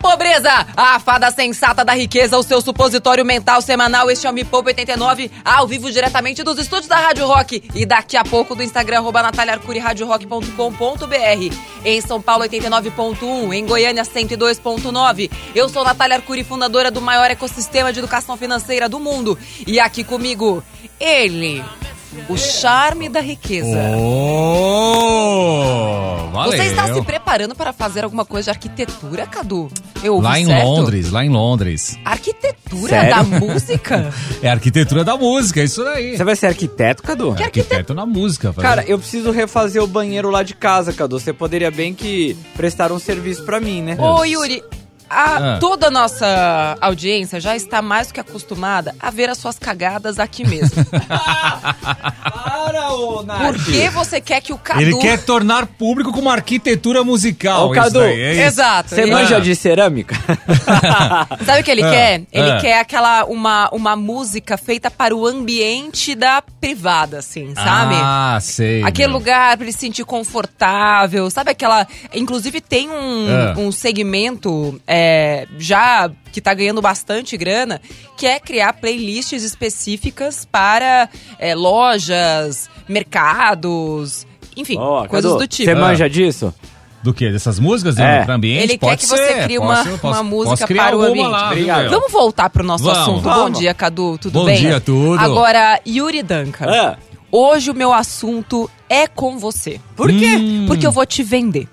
Pobreza, a fada sensata da riqueza, o seu supositório mental semanal, este é o Me Poupa 89, ao vivo diretamente dos estúdios da Rádio Rock e daqui a pouco do Instagram, arroba Natália Arcuri, radiorock.com.br. Em São Paulo, 89.1, em Goiânia, 102.9. Eu sou Natália Arcuri, fundadora do maior ecossistema de educação financeira do mundo. E aqui comigo, ele, o charme da riqueza. Oh, valeu. Você está se preparando para fazer alguma coisa de arquitetura, Cadu? Eu ouvi Lá em certo? Londres, lá em Londres. Arquitetura Sério? da música? É arquitetura da música, é isso daí. Você vai ser arquiteto, Cadu? Que Arquiteto na música. fazer- Cara, eu preciso refazer o banheiro lá de casa, Cadu. Você poderia bem que prestar um serviço pra mim, né? Ô, Yuri, a- Ah. toda a nossa audiência já está mais do que acostumada a ver as suas cagadas aqui mesmo. Para, ô, Por que você quer que o Cadu... Ele quer tornar público com uma arquitetura musical. Ô, isso Cadu, daí, é isso. Exato. Você ele- manja Ah. de cerâmica? Sabe o que ele Ah, quer? Ele ah. quer aquela, uma, uma música feita para o ambiente da privada, assim, sabe? Ah, sei. Aquele meu. lugar pra ele se sentir confortável, sabe aquela. Inclusive tem um, Ah. um segmento é, já que tá ganhando bastante grana, que é criar playlists específicas para é, lojas, mercados, enfim, Boa, coisas Cadu, do tipo. Você manja disso? Do quê? Dessas músicas do É. pra ambiente? Ele quer Pode que você ser, crie posso- uma- posso- uma música posso criar para o ambiente. Lá, Obrigado. meu? Vamos voltar pro nosso Vamos. assunto. Bom Vamos. dia, Cadu. Tudo Bom bem? dia, tudo. Agora, Yuri Danca. Ah, Hoje o meu assunto é com você. por quê? Hum. Porque eu vou te vender.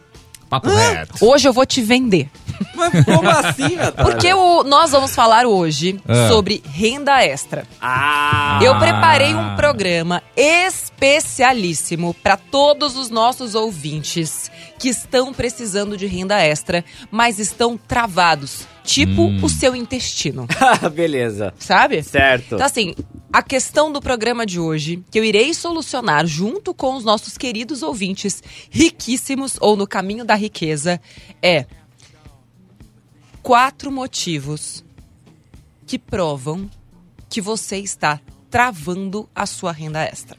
Papo reto. Hoje eu vou te vender. Mas como assim, Natália? Porque o- nós vamos falar hoje Ah. sobre renda extra. Ah, Eu preparei um programa especialíssimo para todos os nossos ouvintes que estão precisando de renda extra, mas estão travados, tipo Hum. o seu intestino, beleza. sabe? Certo. Então, assim, a questão do programa de hoje, que eu irei solucionar junto com os nossos queridos ouvintes riquíssimos ou no caminho da riqueza, é quatro motivos que provam que você está travando a sua renda extra.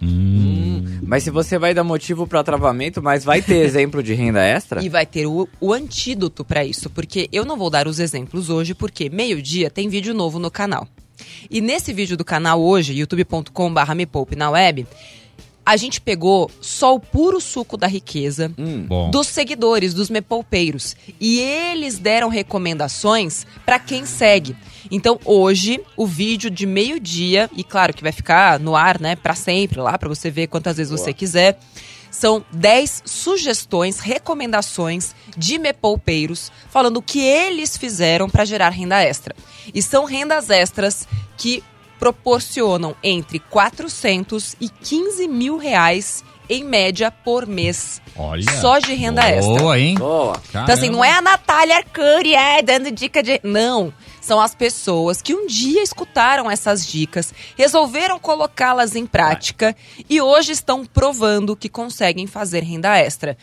Mas se você vai dar motivo pra travamento, mas vai ter exemplo de renda extra? E vai ter o, o antídoto para isso, porque eu não vou dar os exemplos hoje, porque meio-dia tem vídeo novo no canal. E nesse vídeo do canal hoje, youtube.com.br me poupe na web, a gente pegou só o puro suco da riqueza Bom. dos seguidores, dos mepoupeiros. E eles deram recomendações para quem segue. Então, hoje, o vídeo de meio-dia, e claro que vai ficar no ar, né, para sempre lá, para você ver quantas vezes você quiser. São 10 sugestões, recomendações de mepoupeiros falando o que eles fizeram para gerar renda extra. E são rendas extras que proporcionam entre 400 e 15 mil reais em média por mês. Olha. Só de renda extra. Boa, hein? Boa. Então, assim, não é a Natália Arcuri é, dando dica de. Não. São as pessoas que um dia escutaram essas dicas, resolveram colocá-las em prática e hoje estão provando que conseguem fazer renda extra.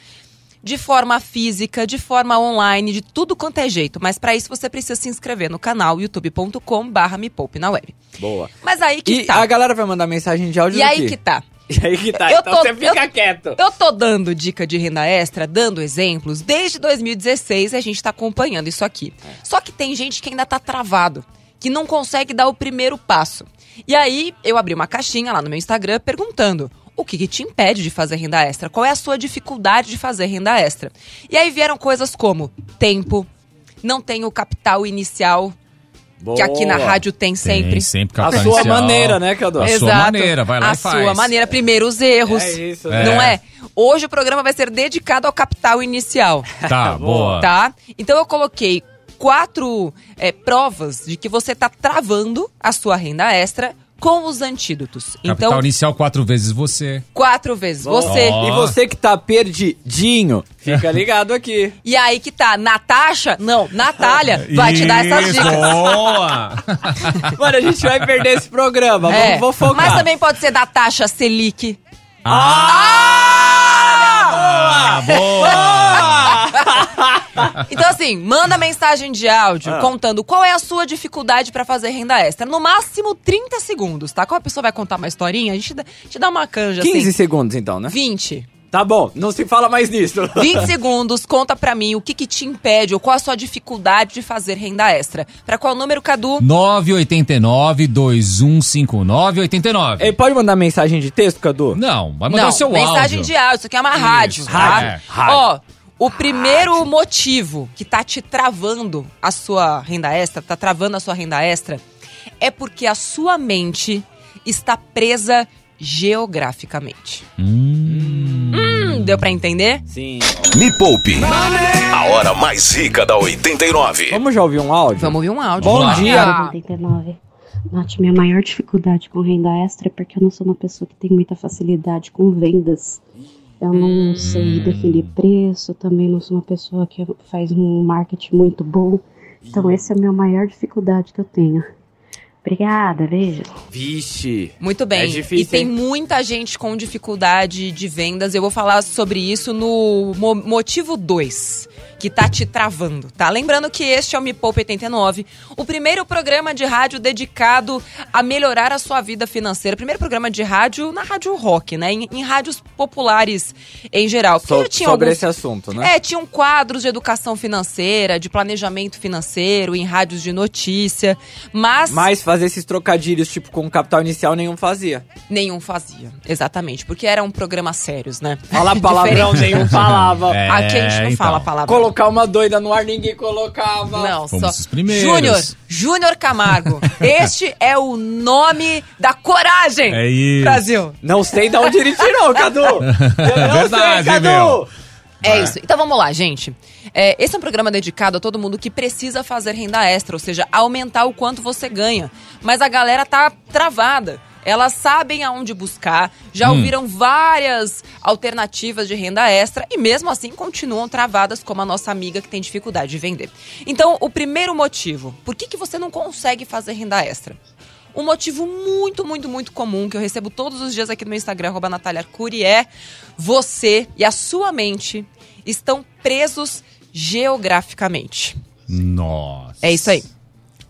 De forma física, de forma online, de tudo quanto é jeito. Mas para isso você precisa se inscrever no canal youtube.com/barra me poupe na web. Boa. Mas aí que E tá. a galera vai mandar mensagem de áudio E aí que tá. E aí que tá. Eu então tô- você fica eu- quieto. Eu tô dando dica de renda extra, dando exemplos, desde 2016 e a gente tá acompanhando isso aqui. Só que tem gente que ainda tá travado, que não consegue dar o primeiro passo. E aí, eu abri uma caixinha lá no meu Instagram perguntando: o que, que te impede de fazer renda extra? Qual é a sua dificuldade de fazer renda extra? E aí vieram coisas como tempo, não tem o capital inicial, que aqui na Boa. rádio tem sempre. Tem sempre A capital sua inicial. maneira, né, Cadu? A sua maneira, vai lá a e faz. sua maneira. Primeiro os erros. É isso, né? Não É. é? Hoje o programa vai ser dedicado ao capital inicial, Tá, boa. tá? Então eu coloquei quatro é, provas de que você tá travando a sua renda extra com os antídotos. Capital Então, inicial quatro vezes você. quatro vezes Boa. você. E você que tá perdidinho, fica ligado aqui. E aí que tá, Natasha, não, Natália, vai te dar essas dicas. Boa! Mano, a gente vai perder esse programa. É, Vamos, vou focar. mas também pode ser da taxa Selic. Ah, boa! Então, assim, manda mensagem de áudio Ah. contando qual é a sua dificuldade pra fazer renda extra. No máximo 30 segundos, tá? Qual a pessoa vai contar uma historinha? A gente dá, a gente dá uma canja 15 assim. segundos então, né? 20. Tá bom, não se fala mais nisso. 20 segundos, conta pra mim o que, que te impede ou qual a sua dificuldade de fazer renda extra. Pra qual número, Cadu? 989-2159-89. Ele pode mandar mensagem de texto, Cadu? Não, vai mandar Não, o seu mensagem áudio. de áudio. Isso aqui é uma rádio, tá? rádio, É. rádio. Ó, o primeiro motivo que tá te travando a sua renda extra, tá travando a sua renda extra, é porque a sua mente está presa geograficamente. Hum, deu pra entender? Sim. Me Poupe. A hora mais rica da 89. Vamos já ouvir um áudio? Vamos ouvir um áudio. Bom Vamos lá. dia. Ah, 99. Nath, minha maior dificuldade com renda extra é porque eu não sou uma pessoa que tem muita facilidade com vendas. Eu não sei definir preço, também não sou uma pessoa que faz um marketing muito bom. Então, essa é a minha maior dificuldade que eu tenho. Obrigada, beijo. Vixe. Muito bem. É difícil, e tem hein? muita gente com dificuldade de vendas. Eu vou falar sobre isso no mo- motivo 2, que tá te travando, tá? Lembrando que este é o Me Poupe 89, o primeiro programa de rádio dedicado a melhorar a sua vida financeira. Primeiro programa de rádio na rádio rock, né? Em, em rádios populares em geral. Porque So- sobre alguns- esse assunto, né? é, tinham quadros de educação financeira, de planejamento financeiro, em rádios de notícia, mas Mas fazer esses trocadilhos, tipo, com capital inicial, nenhum fazia. nenhum fazia. Exatamente, porque eram programas sérios, né? Falar palavrão, nenhum falava. É, Aqui a gente não então. fala palavra. Colocar uma doida no ar, ninguém colocava. Não, Fomos só. os primeiros. Júnior, Júnior Camargo. este é o nome da coragem. É isso. Brasil. Não sei de onde ele tirou, Cadu. Eu não Verdade, sei, Cadu. meu. É isso. Então vamos lá, gente. É, esse é um programa dedicado a todo mundo que precisa fazer renda extra, ou seja, aumentar o quanto você ganha. Mas a galera tá travada. Elas sabem aonde buscar, já ouviram várias alternativas de renda extra e mesmo assim continuam travadas, como a nossa amiga que tem dificuldade de vender. Então, o primeiro motivo, por que, que você não consegue fazer renda extra? Um motivo muito, muito, muito comum que eu recebo todos os dias aqui no meu Instagram, arroba Natália Arcuri, é você e a sua mente estão presos geograficamente. Nossa. É isso aí.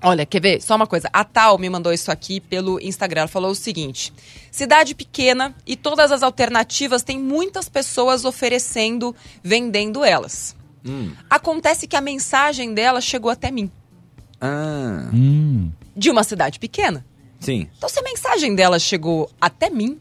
Olha, quer ver? Só uma coisa. A Tal me mandou isso aqui pelo Instagram. Ela falou o seguinte: cidade pequena e todas as alternativas têm muitas pessoas oferecendo, vendendo elas. Acontece que a mensagem dela chegou até mim, Ah, Hum. de uma cidade pequena. sim. Então, se a mensagem dela chegou até mim,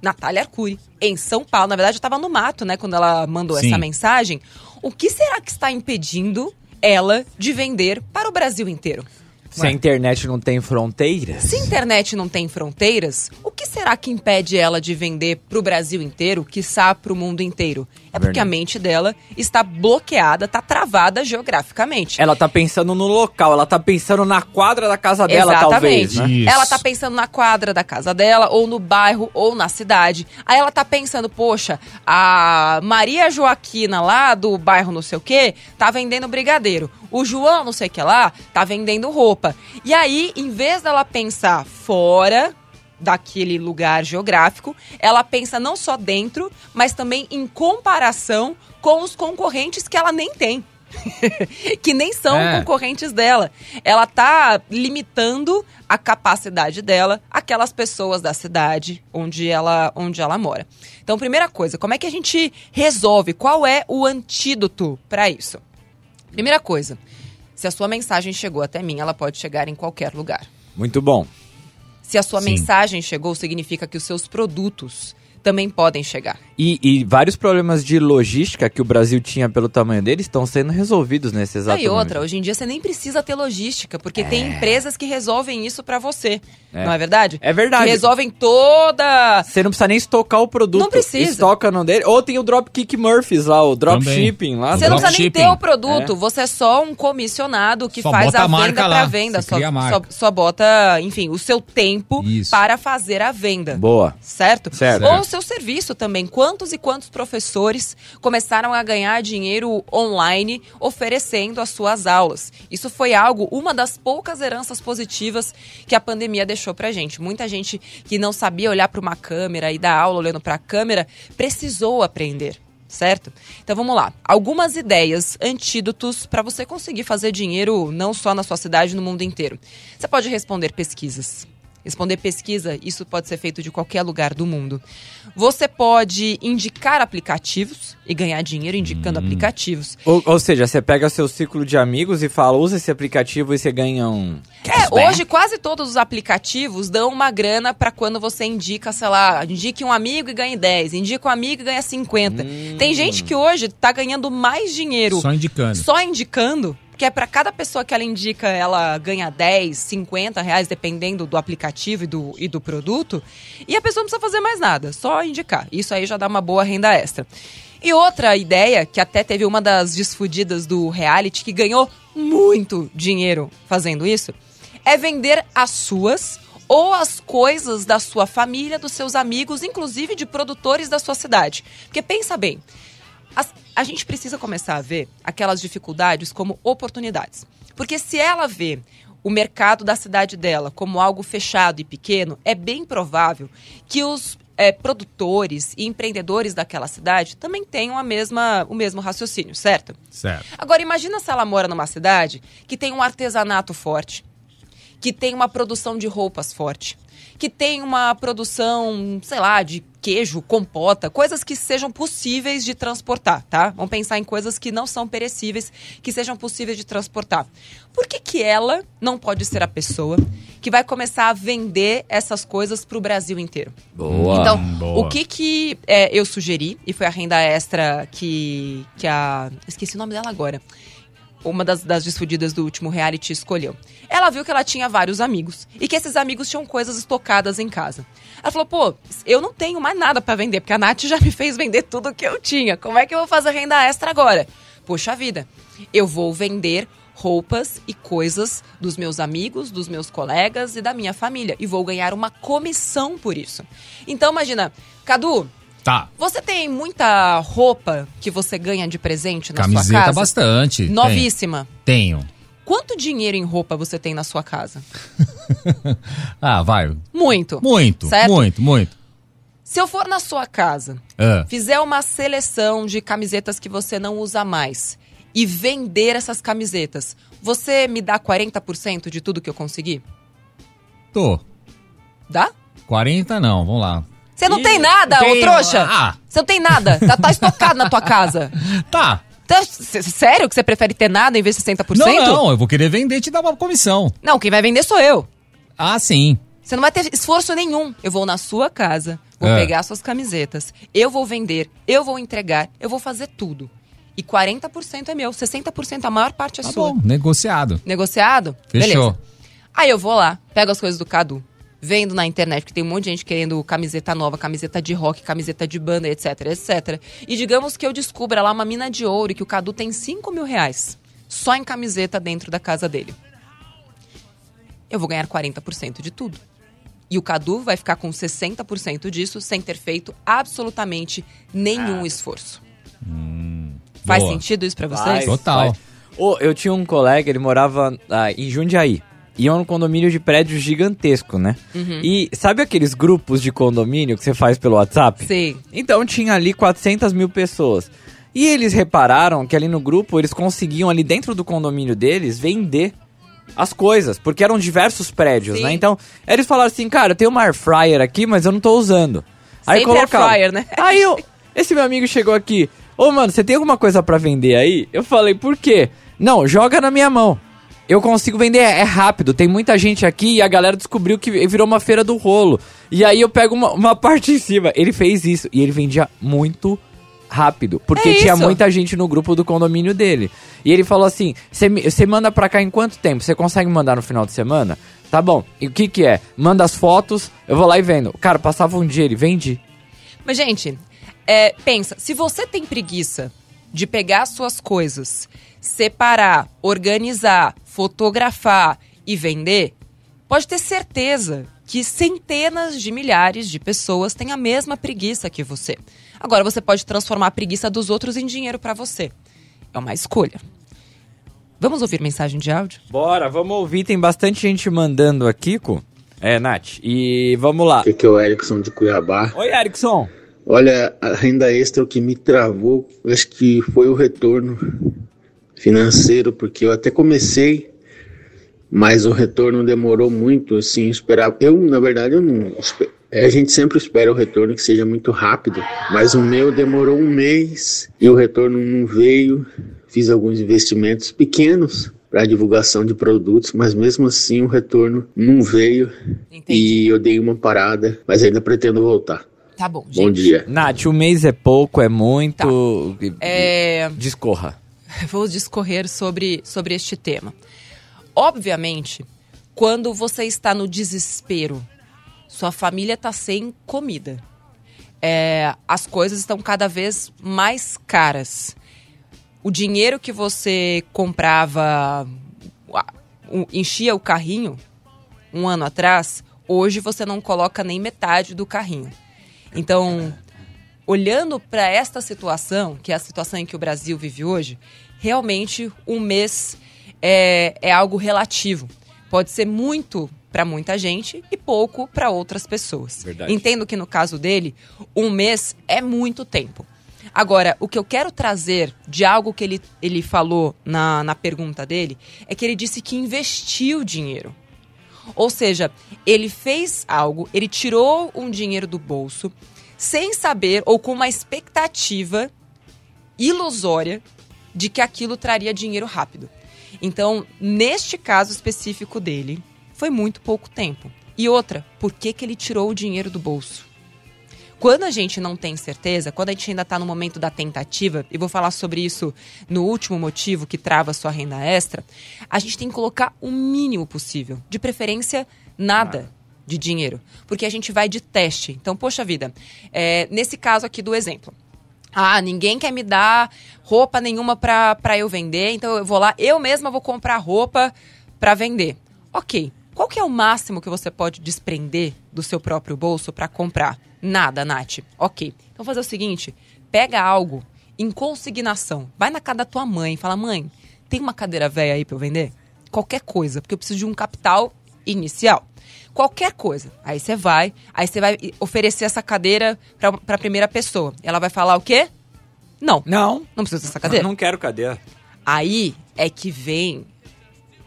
Natália Arcuri, em São Paulo, na verdade eu tava no mato, né, quando ela mandou Sim. essa mensagem, o que será que está impedindo ela de vender para o Brasil inteiro? Se a internet não tem fronteiras. Se a internet não tem fronteiras, o que será que impede ela de vender para o Brasil inteiro, quiçá para o mundo inteiro? É porque Verdade. a mente dela está bloqueada, está travada geograficamente. Ela tá pensando no local, ela tá pensando na quadra da casa dela, Exatamente. talvez, né? Ela tá pensando na quadra da casa dela, ou no bairro, ou na cidade. Aí ela tá pensando, poxa, a Maria Joaquina lá do bairro não sei o quê, tá vendendo brigadeiro. O João não sei o que lá, tá vendendo roupa. E aí, em vez dela pensar fora daquele lugar geográfico, ela pensa não só dentro, mas também em comparação com os concorrentes que ela nem tem. que nem são É. concorrentes dela. Ela tá limitando a capacidade dela àquelas pessoas da cidade onde ela, onde ela mora. Então, primeira coisa, como é que a gente resolve? Qual é o antídoto para isso? Primeira coisa, se a sua mensagem chegou até mim, ela pode chegar em qualquer lugar. Muito bom. Se a sua Sim. mensagem chegou, significa que os seus produtos também podem chegar. E, e vários problemas de logística que o Brasil tinha pelo tamanho dele estão sendo resolvidos nesse exato e outra, momento. hoje em dia você nem precisa ter logística, porque tem empresas que resolvem isso pra você. É. Não é verdade? É verdade. Que resolvem toda. Você não precisa nem estocar o produto. Não precisa. Estoca no dele. Ou tem o Dropkick Murphys lá, o Dropshipping lá. Você não precisa nem ter o produto, você é só um comissionado que Só faz a a venda lá, pra venda. Só, só, só bota, enfim, o seu tempo Isso. para fazer a venda. Boa. Certo? Certo. Ou seu serviço também. Quantos e quantos professores começaram a ganhar dinheiro online oferecendo as suas aulas? Isso foi algo, uma das poucas heranças positivas que a pandemia deixou pra gente. Muita gente que não sabia olhar para uma câmera e dar aula olhando para a câmera precisou aprender. certo? Então vamos lá. Algumas ideias, antídotos para você conseguir fazer dinheiro não só na sua cidade, no mundo inteiro. Você pode responder pesquisas. Responder pesquisa, isso pode ser feito de qualquer lugar do mundo. Você pode indicar aplicativos e ganhar dinheiro indicando aplicativos. Ou, ou seja, você pega seu ciclo de amigos e fala, usa esse aplicativo e você ganha um. É, hoje quase todos os aplicativos dão uma grana pra quando você indica, sei lá, indique um amigo e ganhe 10, indica um amigo e ganha 50. Tem gente que hoje tá ganhando mais dinheiro Só indicando. só indicando, que é pra cada pessoa que ela indica, ela ganha 10, 50 reais, dependendo do aplicativo e do, e do produto, e a pessoa não precisa fazer mais nada, só indicar. Isso aí já dá uma boa renda extra. E outra ideia, que até teve uma das desfudidas do reality, que ganhou muito dinheiro fazendo isso, é vender as suas ou as coisas da sua família, dos seus amigos, inclusive de produtores da sua cidade. Porque pensa bem, as- a gente precisa começar a ver aquelas dificuldades como oportunidades. Porque se ela vê o mercado da cidade dela como algo fechado e pequeno, é bem provável que os é, produtores e empreendedores daquela cidade também tenham a mesma, o mesmo raciocínio, certo? Certo. Agora, imagina se ela mora numa cidade que tem um artesanato forte, que tem uma produção de roupas forte, que tem uma produção, sei lá, de queijo, compota, coisas que sejam possíveis de transportar, tá? Vamos pensar em coisas que não são perecíveis, que sejam possíveis de transportar. Por que, que ela não pode ser a pessoa que vai começar a vender essas coisas para o Brasil inteiro? Boa. Então, boa. o que que é, eu sugeri, e foi a renda extra que, que a... Esqueci o nome dela agora. Uma das, das desfudidas do último reality escolheu. Ela viu que ela tinha vários amigos e que esses amigos tinham coisas estocadas em casa. Ela falou, pô, eu não tenho mais nada pra vender, porque a Nath já me fez vender tudo que eu tinha. Como é que eu vou fazer renda extra agora? Poxa vida, eu vou vender roupas e coisas dos meus amigos, dos meus colegas e da minha família. E vou ganhar uma comissão por isso. Então, imagina, Cadu, Tá. você tem muita roupa que você ganha de presente na sua Camiseta casa? bastante. Novíssima. Tenho. Quanto dinheiro em roupa você tem na sua casa? Ah, vai. Muito. Muito, Certo? muito, muito. Se eu for na sua casa, Ah, fizer uma seleção de camisetas que você não usa mais e vender essas camisetas, você me dá 40% de tudo que eu conseguir? tô. Dá? 40 não, vamos lá. Você não Ih, tem nada, ô tenho. trouxa! Ah. Você não tem nada. Tá, tá estocado na tua casa. Tá. Tá, sério que você prefere ter nada em vez de 60%? Não, não, eu vou querer vender e te dar uma comissão. Não, quem vai vender sou eu. Ah, sim. Você não vai ter esforço nenhum. Eu vou na sua casa, vou É. pegar suas camisetas, eu vou vender, eu vou entregar, eu vou fazer tudo. E 40% é meu, 60% a maior parte é Tá sua. bom, negociado. Negociado? Fechou. Beleza. Aí eu vou lá, pego as coisas do Cadu, vendo na internet, que tem um monte de gente querendo camiseta nova, camiseta de rock, camiseta de banda, etc, etc. E digamos que eu descubra lá uma mina de ouro e que o Cadu tem 5 mil reais só em camiseta dentro da casa dele. Eu vou ganhar 40% de tudo. E o Cadu vai ficar com 60% disso sem ter feito absolutamente nenhum esforço. Faz boa. sentido isso pra vocês? Vai, Total. vai. Ô, eu tinha um colega, ele morava ah, em Jundiaí. E é um condomínio de prédio gigantesco, né? Uhum. E sabe aqueles grupos de condomínio que você faz pelo WhatsApp? Sei. Então tinha ali 400 mil pessoas. E eles repararam que ali no grupo eles conseguiam ali dentro do condomínio deles vender as coisas, porque eram diversos prédios, Sim. né? Então eles falaram assim, cara, eu tenho uma air fryer aqui, mas eu não tô usando. Sempre air fryer, né? Aí eu, esse meu amigo chegou aqui, ô mano, você tem alguma coisa pra vender aí? Eu falei, por quê? Não, joga na minha mão. Eu consigo vender, é rápido. Tem muita gente aqui e a galera descobriu que virou uma feira do rolo. E aí eu pego uma, uma parte em cima. Ele fez isso e ele vendia muito rápido. Porque É tinha muita gente no grupo do condomínio dele. E ele falou assim: você manda pra cá em quanto tempo? Você consegue mandar no final de semana? Tá bom. E o que que é? Manda as fotos, eu vou lá e vendo. Cara, passava um dia, ele vendi. Mas, gente, é, pensa, se você tem preguiça de pegar suas coisas, separar, organizar, fotografar e vender, pode ter certeza que centenas de milhares de pessoas têm a mesma preguiça que você. Agora você pode transformar a preguiça dos outros em dinheiro para você. É uma escolha. Vamos ouvir mensagem de áudio? Bora, vamos ouvir. Tem bastante gente mandando aqui, Kiko. É, Nath. E vamos lá. Aqui é o Erickson de Cuiabá. Oi, Erickson. Olha, a renda extra o que me travou, acho que foi o retorno financeiro, porque eu até comecei, mas o retorno demorou muito, assim, esperar. Eu, na verdade, eu não. é, A gente sempre espera o retorno que seja muito rápido, mas o meu demorou um mês e o retorno não veio. Fiz alguns investimentos pequenos para divulgação de produtos, mas mesmo assim o retorno não veio Entendi. e eu dei uma parada, mas ainda pretendo voltar. Tá bom, gente. Bom dia. Nath, um mês é pouco, é muito. É, Discorra. vou discorrer sobre, sobre este tema. Obviamente, quando você está no desespero, sua família está sem comida, é, as coisas estão cada vez mais caras. O dinheiro que você comprava, enchia o carrinho um ano atrás, hoje você não coloca nem metade do carrinho. Então, olhando para esta situação, que é a situação em que o Brasil vive hoje, realmente um mês é, é algo relativo. Pode ser muito para muita gente e pouco para outras pessoas. Verdade. Entendo que no caso dele, um mês é muito tempo. Agora, o que eu quero trazer de algo que ele, ele falou na, na pergunta dele é que ele disse que investiu dinheiro. Ou seja, ele fez algo, ele tirou um dinheiro do bolso sem saber ou com uma expectativa ilusória de que aquilo traria dinheiro rápido. Então, neste caso específico dele, foi muito pouco tempo. E outra, por que, que ele tirou o dinheiro do bolso? Quando a gente não tem certeza, quando a gente ainda está no momento da tentativa, e vou falar sobre isso no último motivo que trava sua renda extra, a gente tem que colocar o mínimo possível. De preferência, nada de dinheiro. Porque a gente vai de teste. Então, poxa vida, é, nesse caso aqui do exemplo. Ah, ninguém quer me dar roupa nenhuma pra eu vender, então eu vou lá, eu mesma vou comprar roupa pra vender. Ok, qual que é o máximo que você pode desprender do seu próprio bolso pra comprar? Nada, Nath. Ok, então fazer o seguinte, pega algo em consignação, vai na casa da tua mãe fala, mãe, tem uma cadeira velha aí pra eu vender? Qualquer coisa, porque eu preciso de um capital inicial. Qualquer coisa. Aí você vai, aí você vai oferecer essa cadeira pra, pra primeira pessoa. Ela vai falar o quê? Não, Não. não precisa dessa cadeira. Não quero cadeira. Aí é que vem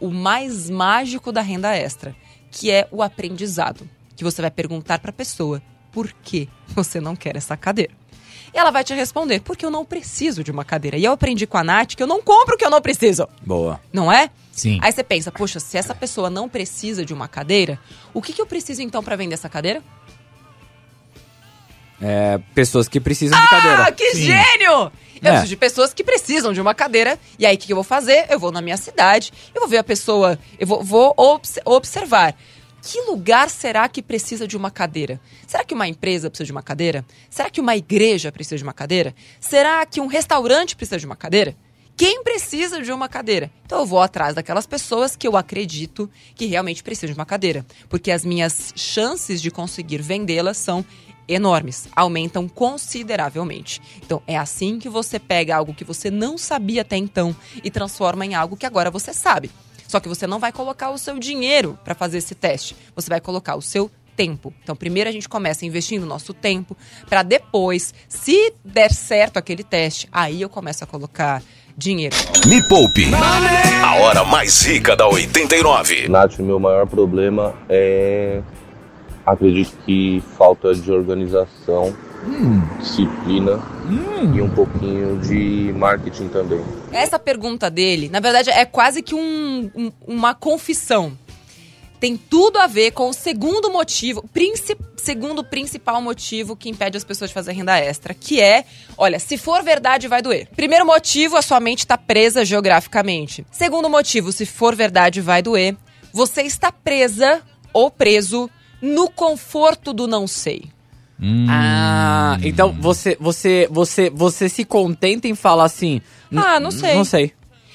o mais mágico da renda extra, que é o aprendizado. Que você vai perguntar pra pessoa por que você não quer essa cadeira. E ela vai te responder, porque eu não preciso de uma cadeira. E eu aprendi com a Nath que eu não compro o que eu não preciso. Boa. Não é? Sim. Aí você pensa, poxa, se essa pessoa não precisa de uma cadeira, o que, que eu preciso então pra vender essa cadeira? É, pessoas que precisam de cadeira. Ah, que Sim. gênio! Eu É. preciso de pessoas que precisam de uma cadeira. E aí, o que, que eu vou fazer? Eu vou na minha cidade, eu vou ver a pessoa, eu vou, vou obs- observar. Que lugar será que precisa de uma cadeira? Será que uma empresa precisa de uma cadeira? Será que uma igreja precisa de uma cadeira? Será que um restaurante precisa de uma cadeira? Quem precisa de uma cadeira? Então eu vou atrás daquelas pessoas que eu acredito que realmente precisam de uma cadeira. Porque as minhas chances de conseguir vendê-las são enormes, aumentam consideravelmente. Então é assim que você pega algo que você não sabia até então e transforma em algo que agora você sabe. Só que você não vai colocar o seu dinheiro para fazer esse teste, você vai colocar o seu tempo. Então primeiro a gente começa investindo nosso tempo para depois, se der certo aquele teste, aí eu começo a colocar dinheiro. Me Poupe. A hora mais rica da 89. Nath, meu maior problema é. Acredito que falta de organização, disciplina e um pouquinho de marketing também. Essa pergunta dele, na verdade, é quase que um- um- uma confissão. Tem tudo a ver com o segundo motivo, princi- segundo principal motivo que impede as pessoas de fazer renda extra, que é, olha, se for verdade, vai doer. Primeiro motivo, a sua mente está presa geograficamente. Segundo motivo, se for verdade, vai doer. Você está presa ou preso no conforto do não sei. Hum. Ah, então você, você, você, você se contenta em falar assim. "N- Ah, não sei. Não sei.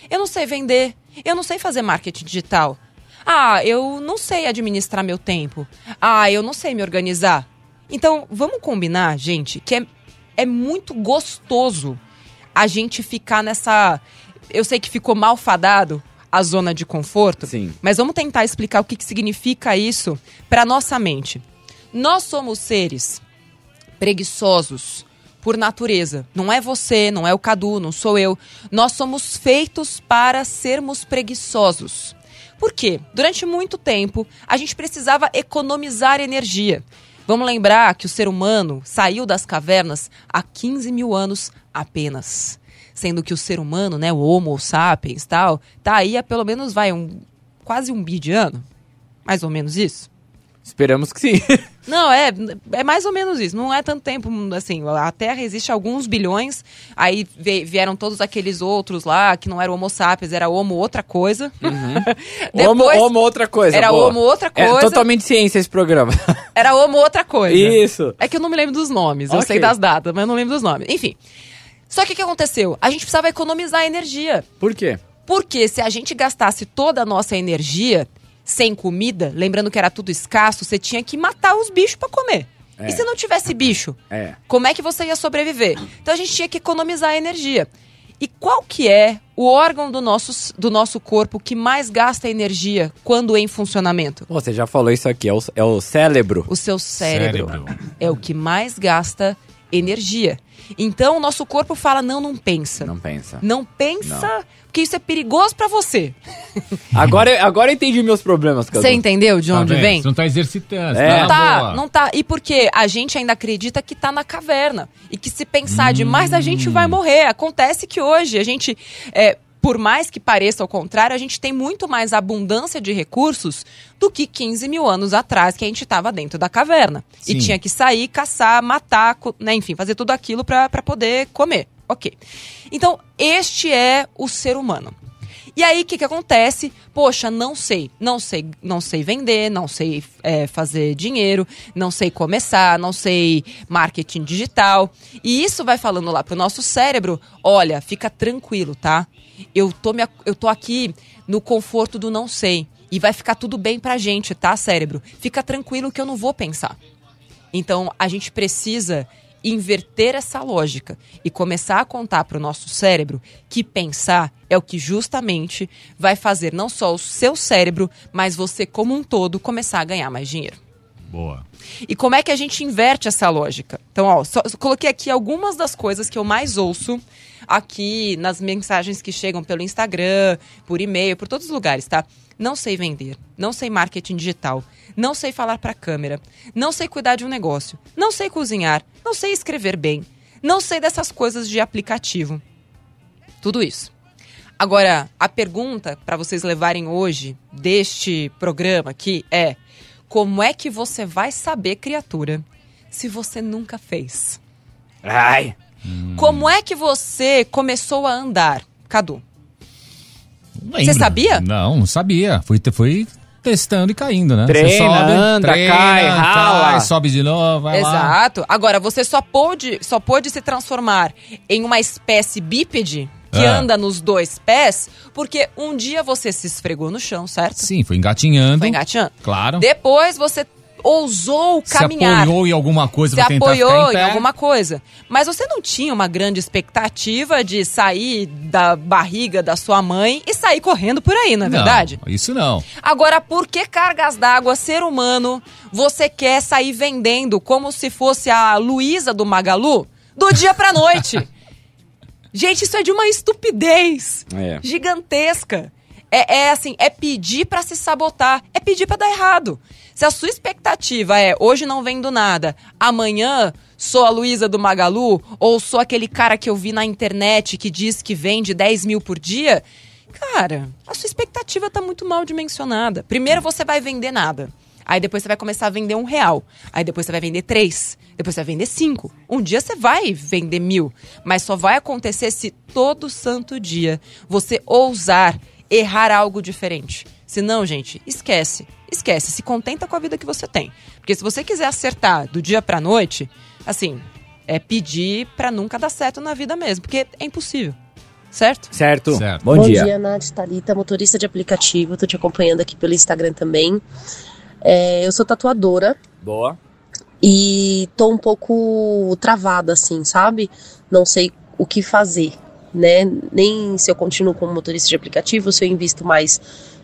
Eu não sei vender. Eu não sei fazer marketing digital. Ah, eu não sei administrar meu tempo. Ah, eu não sei me organizar. Então, vamos combinar, gente, que é, é muito gostoso a gente ficar nessa. Eu sei que ficou mal fadado a zona de conforto, Sim. mas vamos tentar explicar o que, que significa isso para nossa mente. Nós somos seres preguiçosos por natureza. Não é você, não é o Cadu, não sou eu. Nós somos feitos para sermos preguiçosos. Por quê? Durante muito tempo, a gente precisava economizar energia. Vamos lembrar que o ser humano saiu das cavernas há 15 mil anos apenas. Sendo que o ser humano, né, o Homo sapiens tal, tá aí há pelo menos, vai, um, quase um bi de ano. Mais ou menos isso. Esperamos que sim. Não, é, é mais ou menos isso. Não é tanto tempo, assim, a Terra existe alguns bilhões, aí vieram todos aqueles outros lá, que não era Homo sapiens, era Homo outra coisa. homo, homo outra coisa. Era boa. Homo outra É coisa. totalmente ciência esse programa. Era Homo outra coisa. Isso. É que eu não me lembro dos nomes, eu Ok. sei das datas, mas eu não lembro dos nomes. Enfim. Só que o que aconteceu? A gente precisava economizar energia. Por quê? Porque se a gente gastasse toda a nossa energia sem comida, lembrando que era tudo escasso, você tinha que matar os bichos pra comer. É. E se não tivesse bicho, É. como é que você ia sobreviver? Então a gente tinha que economizar energia. E qual que é o órgão do nosso, do nosso corpo que mais gasta energia quando em funcionamento? Você já falou isso aqui, é o, é o cérebro. O seu cérebro, Cérebro. é o que mais gasta energia. Então o nosso corpo fala: não, não pensa. Não pensa. Não pensa, porque isso é perigoso pra você. Agora, agora eu entendi meus problemas, Cadu. Você entendeu de Tá onde vendo? vem? Você não tá exercitando. É. você Não tá tá, boa. não tá. E porque a gente ainda acredita que tá na caverna. E que se pensar demais, a gente Hum. vai morrer. Acontece que hoje a gente. é, por mais que pareça ao contrário, a gente tem muito mais abundância de recursos do que 15 mil anos atrás, que a gente estava dentro da caverna. E Sim. tinha que sair, caçar, matar, né, enfim, fazer tudo aquilo para poder comer. Ok. Então, este é o ser humano. E aí, o que, que acontece? Poxa, não sei, não sei, não sei vender, não sei é, fazer dinheiro, não sei começar, não sei marketing digital. E isso vai falando lá pro nosso cérebro: olha, fica tranquilo, tá? Eu tô, me, eu tô aqui no conforto do não sei. E vai ficar tudo bem pra gente, tá, cérebro? Fica tranquilo que eu não vou pensar. Então, a gente precisa inverter essa lógica e começar a contar para o nosso cérebro que pensar é o que justamente vai fazer não só o seu cérebro, mas você como um todo começar a ganhar mais dinheiro. Boa. E como é que a gente inverte essa lógica? Então, ó, só, só coloquei aqui algumas das coisas que eu mais ouço aqui nas mensagens que chegam pelo Instagram, por e-mail, por todos os lugares, tá? Não sei vender, não sei marketing digital, não sei falar para câmera, não sei cuidar de um negócio, não sei cozinhar, não sei escrever bem, não sei dessas coisas de aplicativo. Tudo isso. Agora, a pergunta para vocês levarem hoje deste programa aqui é: como é que você vai saber, criatura, se você nunca fez? Ai. Como é que você começou a andar, Cadu? Lembro. Você sabia? Não, não sabia. Fui, fui testando e caindo, né? Treina, Você sobe, anda, treina, cai, rala. cai, sobe de novo, vai lá. Exato. Agora, você só pôde, só pôde se transformar em uma espécie bípede que É. anda nos dois pés porque um dia você se esfregou no chão, certo? Sim, fui engatinhando. Foi engateando. Claro. Depois você ousou Se caminhar. apoiou em alguma coisa se apoiou ficar em em, alguma coisa. Mas você não tinha uma grande expectativa de sair da barriga da sua mãe e sair correndo por aí, não é Não, verdade? Isso não. Agora, por que cargas d'água, ser humano, você quer sair vendendo como se fosse a Luísa do Magalu do dia pra noite? Gente, isso é de uma estupidez É. gigantesca. É, é assim, é pedir pra se sabotar, é pedir pra dar errado. Se a sua expectativa é hoje não vendo nada, amanhã sou a Luísa do Magalu, ou sou aquele cara que eu vi na internet que diz que vende 10 mil por dia, cara, a sua expectativa tá muito mal dimensionada. Primeiro você vai vender nada. Aí depois você vai começar a vender um real. Aí depois você vai vender três. Depois você vai vender cinco. Um dia você vai vender mil. Mas só vai acontecer se todo santo dia você ousar errar algo diferente. Se não, gente, esquece. Esquece. Se contenta com a vida que você tem. Porque se você quiser acertar do dia pra noite, assim, é pedir pra nunca dar certo na vida mesmo. Porque é impossível. Certo? Certo. Certo. Bom, dia. Nath Thalita, motorista de aplicativo. Tô te acompanhando aqui pelo Instagram também. É, eu sou tatuadora Boa. e tô um pouco travada, assim, sabe? Não sei o que fazer, né? Nem se eu continuo como motorista de aplicativo, se eu invisto mais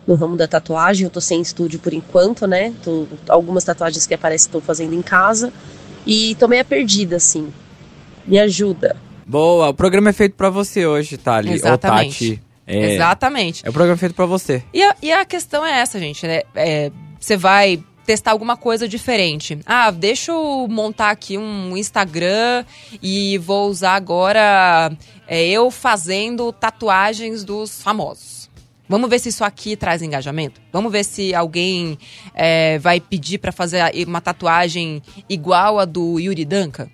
no ramo da tatuagem. Eu tô sem estúdio por enquanto, né? Tô- algumas tatuagens que aparecem estou fazendo em casa. E tô meio perdida, assim. Me ajuda. Boa, o programa é feito pra você hoje, Thali. Exatamente. Ou Tati. É, Exatamente. é o programa feito pra você. E a, e a questão é essa, gente, né? É, você vai testar alguma coisa diferente. Ah, deixa eu montar aqui um Instagram e vou usar agora é, eu fazendo tatuagens dos famosos. Vamos ver se isso aqui traz engajamento? Vamos ver se alguém é, vai pedir pra fazer uma tatuagem igual a do Yuri Danka?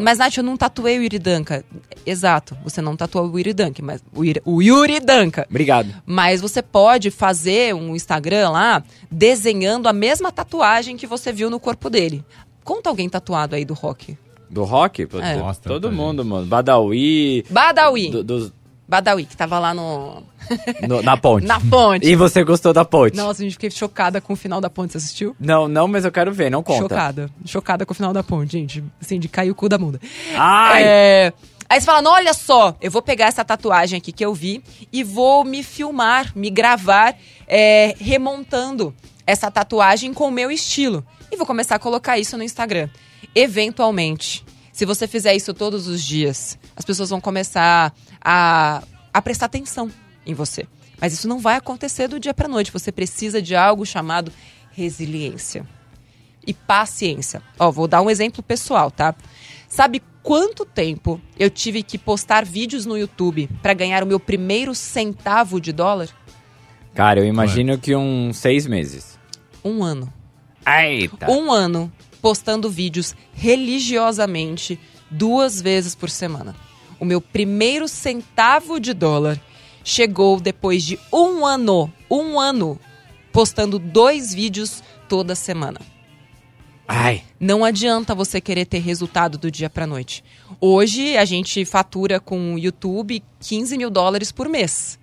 Mas, Nath, eu não tatuei o Yuri Danka. Exato, você não tatuou o Yuri Danka, mas o Yuri, o Yuri Danka. Obrigado. Mas você pode fazer um Instagram lá desenhando a mesma tatuagem que você viu no corpo dele. Conta alguém tatuado aí do rock. Do rock? É. todo tanta mundo, mano. Badawi. Badawi. do- dos- Badawi, que tava lá no. no- na ponte. Na ponte. E você gostou da ponte? Nossa, a gente fiquei chocada com o final da ponte. Você assistiu? Não, não, mas eu quero ver, não conta. Chocada. Chocada com o final da ponte, gente. Assim, de cair o cu da bunda. Ai! É, Aí você fala, "Não, olha só, eu vou pegar essa tatuagem aqui que eu vi e vou me filmar, me gravar, é, remontando essa tatuagem com o meu estilo. E vou começar a colocar isso no Instagram. Eventualmente, se você fizer isso todos os dias, as pessoas vão começar a, a prestar atenção em você. Mas isso não vai acontecer do dia para noite. Você precisa de algo chamado resiliência e paciência. Ó, vou dar um exemplo pessoal, tá? Sabe quanto tempo eu tive que postar vídeos no YouTube para ganhar o meu primeiro centavo de dólar? Cara, eu imagino que uns seis meses. Um ano. Eita! Um ano postando vídeos religiosamente duas vezes por semana. O meu primeiro centavo de dólar chegou depois de um ano, um ano, postando dois vídeos toda semana. Ai! Não adianta você querer ter resultado do dia para noite. Hoje a gente fatura com o YouTube 15 mil dólares por mês.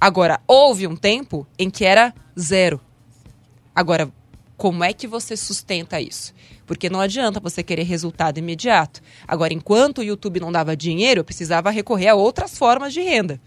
Agora, houve um tempo em que era zero. Agora, como é que você sustenta isso? Porque não adianta você querer resultado imediato. Agora, enquanto o YouTube não dava dinheiro, eu precisava recorrer a outras formas de renda.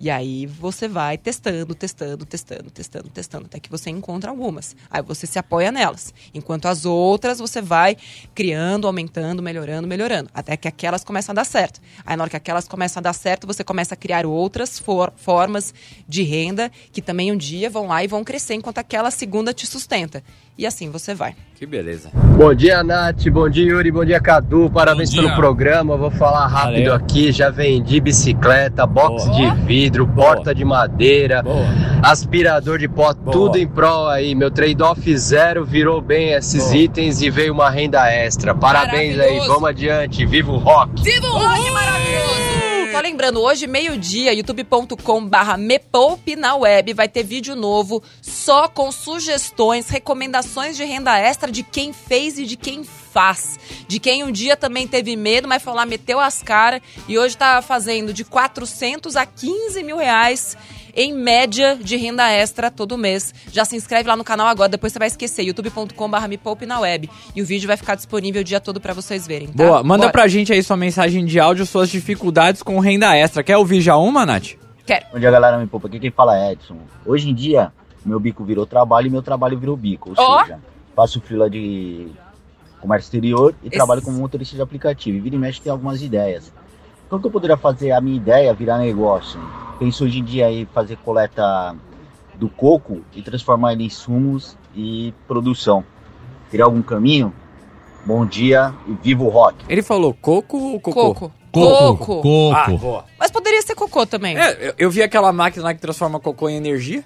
E aí você vai testando, testando, testando, testando, testando, até que você encontra algumas. Aí você se apoia nelas. Enquanto as outras você vai criando, aumentando, melhorando, melhorando. Até que aquelas começam a dar certo. Aí na hora que aquelas começam a dar certo, você começa a criar outras for- formas de renda que também um dia vão lá e vão crescer enquanto aquela segunda te sustenta. E assim você vai. Que beleza. Bom dia, Nath. Bom dia, Yuri. Bom dia, Cadu. Parabéns dia. pelo programa. Vou falar rápido Valeu. aqui. Já vendi bicicleta, box Boa. de vidro, Boa. porta de madeira, Boa. aspirador de pó, Boa. tudo em prol aí. Meu trade-off zero virou bem esses Boa. itens e veio uma renda extra. Parabéns aí. Vamos adiante. Viva o rock! Viva o rock maravilhoso! Lembrando, hoje, meio-dia, youtube.com barra me poupe na web, vai ter vídeo novo só com sugestões, recomendações de renda extra de quem fez e de quem faz. De quem um dia também teve medo, mas foi lá, meteu as caras e hoje tá fazendo de 400 a 15 mil reais em média de renda extra todo mês. Já se inscreve lá no canal agora, depois você vai esquecer, youtube.com.br me poupe na web. E o vídeo vai ficar disponível o dia todo pra vocês verem, tá? Boa, manda Bora. pra gente aí sua mensagem de áudio, suas dificuldades com renda extra. Quer ouvir já uma, Nath? Quero. Bom dia, galera. Me poupa. Aqui quem fala é Edson. Hoje em dia, meu bico virou trabalho e meu trabalho virou bico. Ou Ó. seja, faço fila de comércio exterior e Esse- trabalho como motorista de aplicativo. E vira e mexe tem algumas ideias. Como que eu poderia fazer a minha ideia virar negócio? Penso hoje em dia aí fazer coleta do coco e transformar ele em sumos e produção. Teria algum caminho? Bom dia e viva o rock! Ele falou coco ou cocô? Coco. Coco. Coco. Coco. Ah, boa. Mas poderia ser cocô também. É, É, eu, eu vi aquela máquina lá que transforma cocô em energia.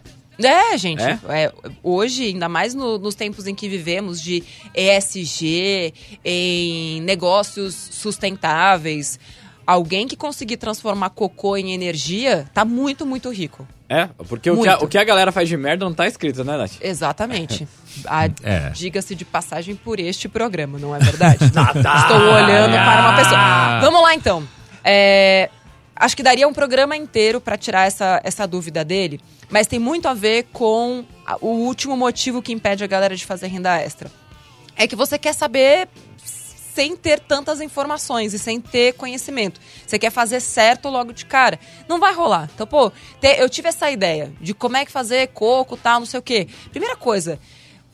gente. É? é, hoje, ainda mais no- nos tempos em que vivemos de ESG, em negócios sustentáveis, alguém que conseguir transformar cocô em energia tá muito, muito rico. É, porque o que, a, o que a galera faz de merda não tá escrito, né, Nath? Exatamente. A- É. Diga-se de passagem por este programa, não é verdade? Estou olhando para uma pessoa. Vamos lá, então. É, acho que daria um programa inteiro para tirar essa, essa dúvida dele, mas tem muito a ver com o último motivo que impede a galera de fazer renda extra. É que você quer saber sem ter tantas informações e sem ter conhecimento. Você quer fazer certo logo de cara. Não vai rolar. Então, pô, te- eu tive essa ideia de como é que fazer coco, tal, não sei o quê. Primeira coisa,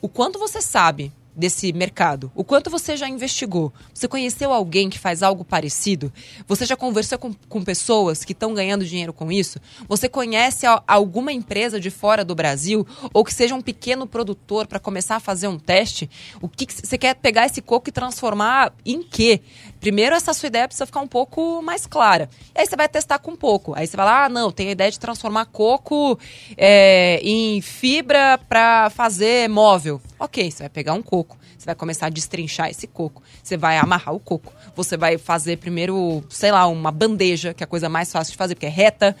o quanto você sabe desse mercado? O quanto você já investigou? Você conheceu alguém que faz algo parecido? Você já conversou com, com pessoas que estão ganhando dinheiro com isso? Você conhece alguma empresa de fora do Brasil ou que seja um pequeno produtor para começar a fazer um teste? O que, que você quer pegar esse coco e transformar em quê? Primeiro, essa sua ideia precisa ficar um pouco mais clara. E aí você vai testar com pouco. Aí você vai lá, ah, não, tenho a ideia de transformar coco é, em fibra para fazer móvel. Ok, você vai pegar um coco, você vai começar a destrinchar esse coco, você vai amarrar o coco, você vai fazer primeiro, sei lá, uma bandeja, que é a coisa mais fácil de fazer, porque é reta.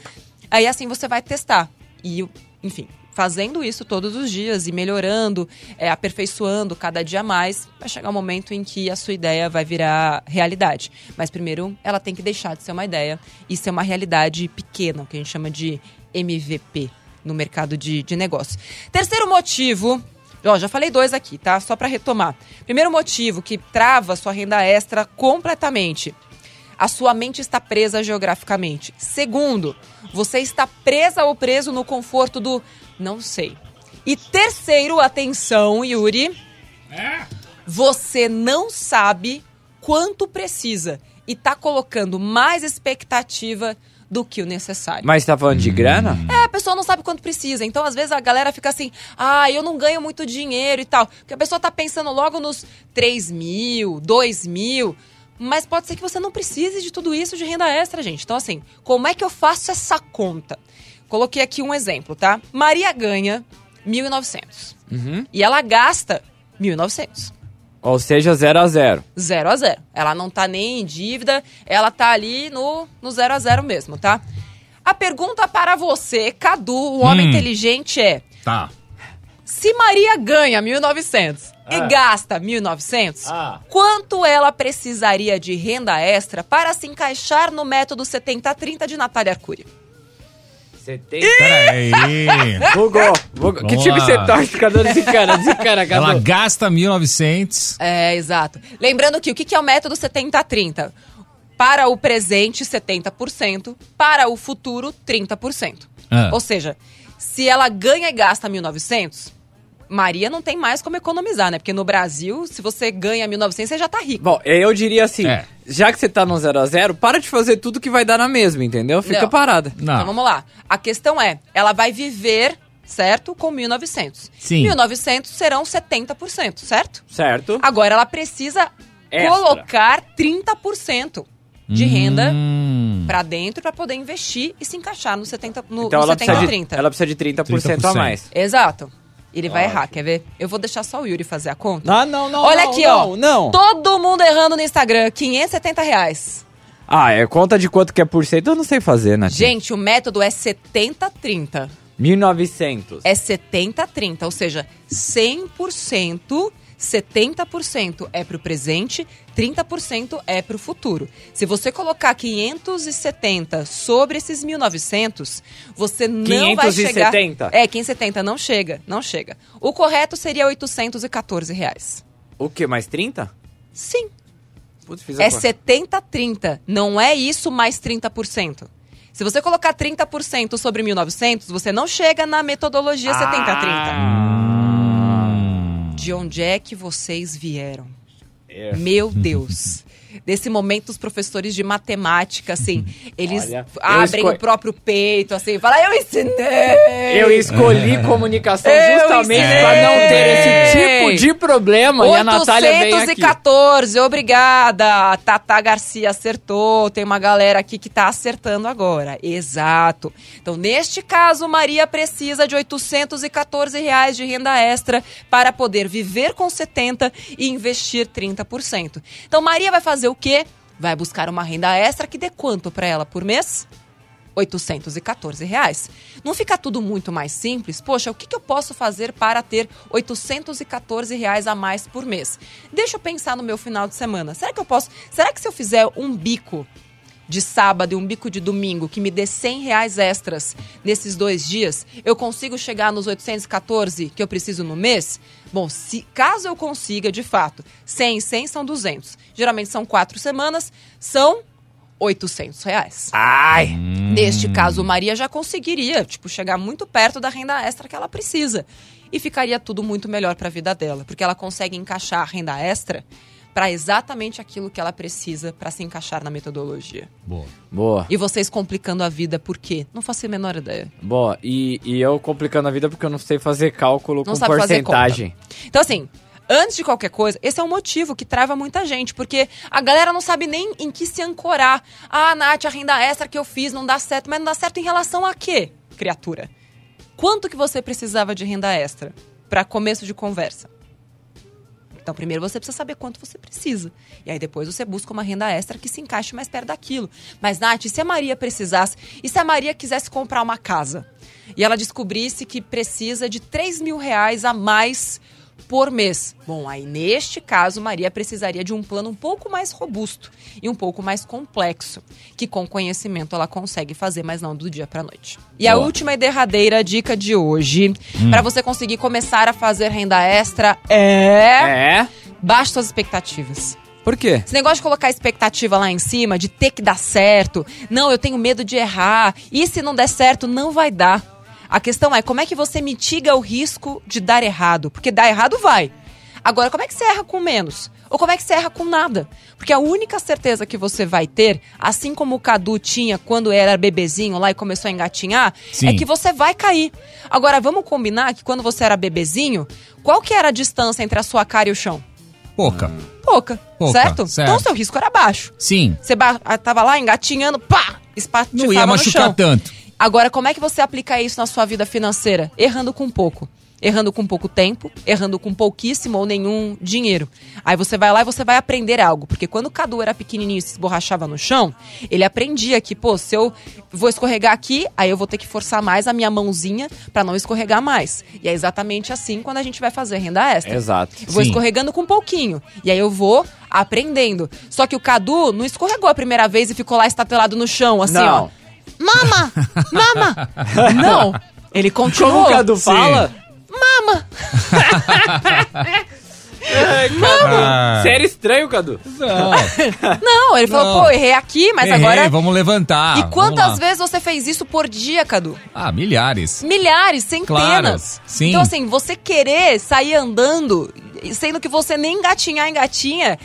Aí assim você vai testar. E, enfim, fazendo isso todos os dias e melhorando, é, aperfeiçoando cada dia mais, vai chegar um momento em que a sua ideia vai virar realidade. Mas primeiro ela tem que deixar de ser uma ideia e ser uma realidade pequena, que a gente chama de MVP no mercado de, de negócio. Terceiro motivo. Ó, já falei dois aqui, tá? Só para retomar. Primeiro motivo que trava sua renda extra completamente a sua mente está presa geograficamente. Segundo, você está presa ou preso no conforto do não sei. E terceiro, atenção, Yuri. Você não sabe quanto precisa e tá colocando mais expectativa do que o necessário. Mas tá falando de grana? É, a pessoa não sabe quanto precisa. Então, às vezes, a galera fica assim, ah, eu não ganho muito dinheiro e tal. Porque a pessoa tá pensando logo nos 3 mil, 2 mil. Mas pode ser que você não precise de tudo isso de renda extra, gente. Então, assim, como é que eu faço essa conta? Coloquei aqui um exemplo, tá? Maria ganha 1.900 Uhum. e ela gasta 1.900. Ou seja, 0 a 0 Zero a zero. Ela não tá nem em dívida, ela tá ali no, no zero a zero mesmo, tá? A pergunta para você, Cadu, o homem Hum. inteligente, é: Tá. se Maria ganha 1.900 Ah. e gasta 1.900, quanto ela precisaria de renda extra para se encaixar no método 70-30 de Natália Arcuri? 70. Peraí. Bugou. Bugou. Que time você torce, Cadu? Desse cara, desse cara, Cadu. Ela gasta 1.900. É, exato. Lembrando que o que que é o método 70-30? Para o presente, 70%. Para o futuro, 30%. Ah. Ou seja, se ela ganha e gasta 1.900, Maria não tem mais como economizar, né? Porque no Brasil, se você ganha 1.900, você já tá rico. Bom, eu diria assim, É. já que você tá no 0 a 0 para de fazer tudo que vai dar na mesma, entendeu? Fica Não. parada. Não. Então vamos lá. A questão é, ela vai viver, certo? Com 1.900. Sim. 1.900 serão 70%, certo? Certo? Agora ela precisa Extra. colocar 30% de renda Hum. pra dentro pra poder investir e se encaixar no 70 no, Então no ela 70 precisa, de, 30. ela precisa de 30%, a 30%. mais. Exato. Ele vai Ótimo. errar, quer ver? Eu vou deixar só o Yuri fazer a conta. Ah, não, não, Olha não, aqui, não, ó. Não. Todo mundo errando no Instagram, 570 reais. Ah, é conta de quanto que é por cento, eu não sei fazer, né? Gente, o método é 70-30. 1900. É 70-30, ou seja, 100%, 70% é pro presente, 30% é pro futuro. Se você colocar 570 sobre esses 1.900, você não vai chegar... 570? É, 570 não chega, não chega. O correto seria 814 reais. O quê? Mais 30? Sim, Putz, é conta. 70-30, não é isso mais 30%. Se você colocar 30% sobre 1.900, você não chega na metodologia 70-30. De onde é que vocês vieram? É. Meu Deus. Desse momento, os professores de matemática, assim, eles Olha, abrem esco- o próprio peito, assim, falam, eu ensinei! Eu escolhi comunicação Eu justamente pra não ter esse tipo de problema. E a Natália veio aqui. 814, obrigada. Tata Garcia acertou. Tem uma galera aqui que tá acertando agora. Exato. Então, neste caso, Maria precisa de 814 reais de renda extra para poder viver com 70 e investir 30%. Então, Maria vai fazer o quê? Vai buscar uma renda extra que dê quanto para ela por mês? 814 reais. Não fica tudo muito mais simples? Poxa, o que, que eu posso fazer para ter 814 reais a mais por mês? Deixa eu pensar no meu final de semana. Será que eu posso? Será que se eu fizer um bico de sábado e um bico de domingo que me dê 100 reais extras nesses dois dias, eu consigo chegar nos 814 que eu preciso no mês? Bom, se caso eu consiga, de fato, 100 e 100 são 200. Geralmente são quatro semanas, são 800 reais. Ai! Neste caso, Maria já conseguiria, tipo, chegar muito perto da renda extra que ela precisa. e ficaria tudo muito melhor para a vida dela, porque ela consegue encaixar a renda extra para exatamente aquilo que ela precisa para se encaixar na metodologia. Boa. Boa. E vocês complicando a vida por quê? Não faço a menor ideia. Boa. E, e eu complicando a vida porque eu não sei fazer cálculo Não com porcentagem. Então, assim, antes de qualquer coisa, esse é um motivo que trava muita gente, porque a galera não sabe nem em que se ancorar. Ah, Nath, a renda extra que eu fiz não dá certo, mas não dá certo em relação a quê, criatura? Quanto que você precisava de renda extra para começo de conversa? Então, primeiro você precisa saber quanto você precisa. E aí depois você busca uma renda extra que se encaixe mais perto daquilo. Mas, Nath, e se a Maria precisasse? E se a Maria quisesse comprar uma casa? E ela descobrisse que precisa de 3 mil reais a mais por mês. Bom, aí neste caso, Maria precisaria de um plano um pouco mais robusto e um pouco mais complexo, que com conhecimento ela consegue fazer, mas não do dia para noite. E a Boa. última e derradeira dica de hoje, Hum. para você conseguir começar a fazer renda extra é, É? baixe suas expectativas. Por quê? Esse negócio de colocar expectativa lá em cima, de ter que dar certo, não, eu tenho medo de errar, e se não der certo, não vai dar. A questão é como é que você mitiga o risco de dar errado? Porque dar errado vai. Agora, como é que você erra com menos? Ou como é que você erra com nada? Porque a única certeza que você vai ter, assim como o Cadu tinha quando era bebezinho lá e começou a engatinhar, Sim. é que você vai cair. Agora, vamos combinar que quando você era bebezinho, qual que era a distância entre a sua cara e o chão? Pouca. Pouca, Pouca, certo? certo. Então o seu risco era baixo. Sim. Você ba- tava lá engatinhando, pá, espatifava Não ia machucar tanto. Agora, como é que você aplica isso na sua vida financeira? Errando com pouco. Errando com pouco tempo, errando com pouquíssimo ou nenhum dinheiro. Aí você vai lá e você vai aprender algo. Porque quando o Cadu era pequenininho e se esborrachava no chão, ele aprendia que, pô, se eu vou escorregar aqui, aí eu vou ter que forçar mais a minha mãozinha pra não escorregar mais. E é exatamente assim quando a gente vai fazer renda extra. Exato. Eu vou Sim. escorregando com um pouquinho. E aí eu vou aprendendo. Só que o Cadu não escorregou a primeira vez e ficou lá estatelado no chão, assim, Não. ó. Mama! Mama! não! Ele continuou. Como o Cadu fala? Mama! Ah. Você era estranho, Cadu. Não. Não, ele falou, Não. pô, errei aqui, mas Errei, agora. vamos levantar. e quantas vezes você fez isso por dia, Cadu? Ah, milhares. Milhares, centenas. Claro, sim. Então, assim, você querer sair andando, sendo que você nem engatinhar engatinha.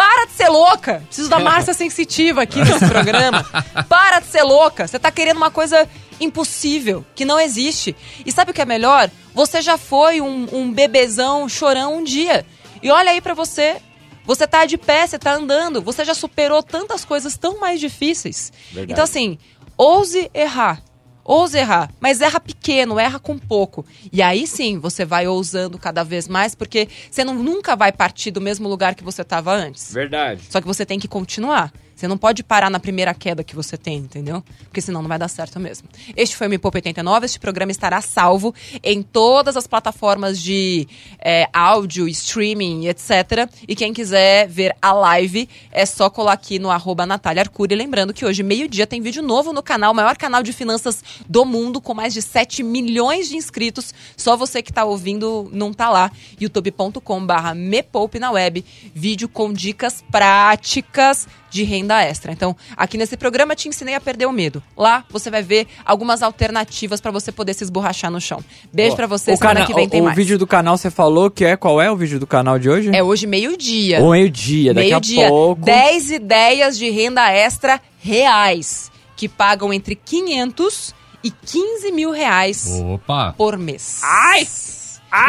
Para de ser louca! Preciso da Márcia sensitiva aqui nesse programa. Para de ser louca! Você tá querendo uma coisa impossível, que não existe. E sabe o que é melhor? Você já foi um, um bebezão chorão um dia. E olha aí pra você. Você tá de pé, você tá andando. Você já superou tantas coisas tão mais difíceis. Verdade. Então, assim, ouse errar. Ouse errar, mas erra pequeno, erra com pouco. E aí sim, você vai ousando cada vez mais, porque você não, nunca vai partir do mesmo lugar que você estava antes. Verdade. Só que você tem que continuar. Você não pode parar na primeira queda que você tem, entendeu? Porque senão não vai dar certo mesmo. Este foi o Me Poupa 89. Este programa estará salvo em todas as plataformas de é, áudio, streaming, etc. E quem quiser ver a live, é só colar aqui no arroba Natália Arcuri. Lembrando que hoje, meio-dia, tem vídeo novo no canal, o maior canal de finanças do mundo, com mais de 7 milhões de inscritos. Só você que tá ouvindo não tá lá. youtube.com barra Me Poupe na web. Vídeo com dicas práticas de renda extra. Então, aqui nesse programa te ensinei a perder o medo. Lá você vai ver algumas alternativas para você poder se esborrachar no chão. Beijo pra você, o semana cana- que vem o, tem o mais. vídeo do canal você falou que é qual é o vídeo do canal de hoje? É hoje meio-dia. Ou meio-dia, daqui Meio-dia. a pouco. 10 ideias de renda extra reais que pagam entre 500 e 15 mil reais Opa. por mês. Ai!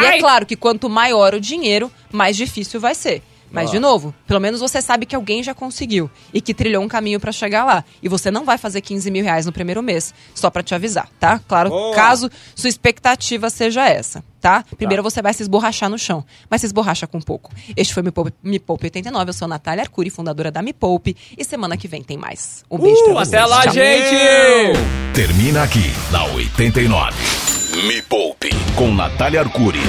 E é claro que quanto maior o dinheiro, mais difícil vai ser. Mas, de novo, pelo menos você sabe que alguém já conseguiu e que trilhou um caminho pra chegar lá. E você não vai fazer 15 mil reais no primeiro mês, só pra te avisar, tá? Claro, Boa. caso sua expectativa seja essa, tá? Primeiro você vai se esborrachar no chão, mas se esborracha com pouco. Este foi Me Poupe, Me Poupe 89, eu sou Natália Arcuri, fundadora da Me Poupe, e semana que vem tem mais. Um beijo pra Uh, vocês. até lá, Tchau. gente! Termina aqui na 89. Me Poupe com Natália Arcuri.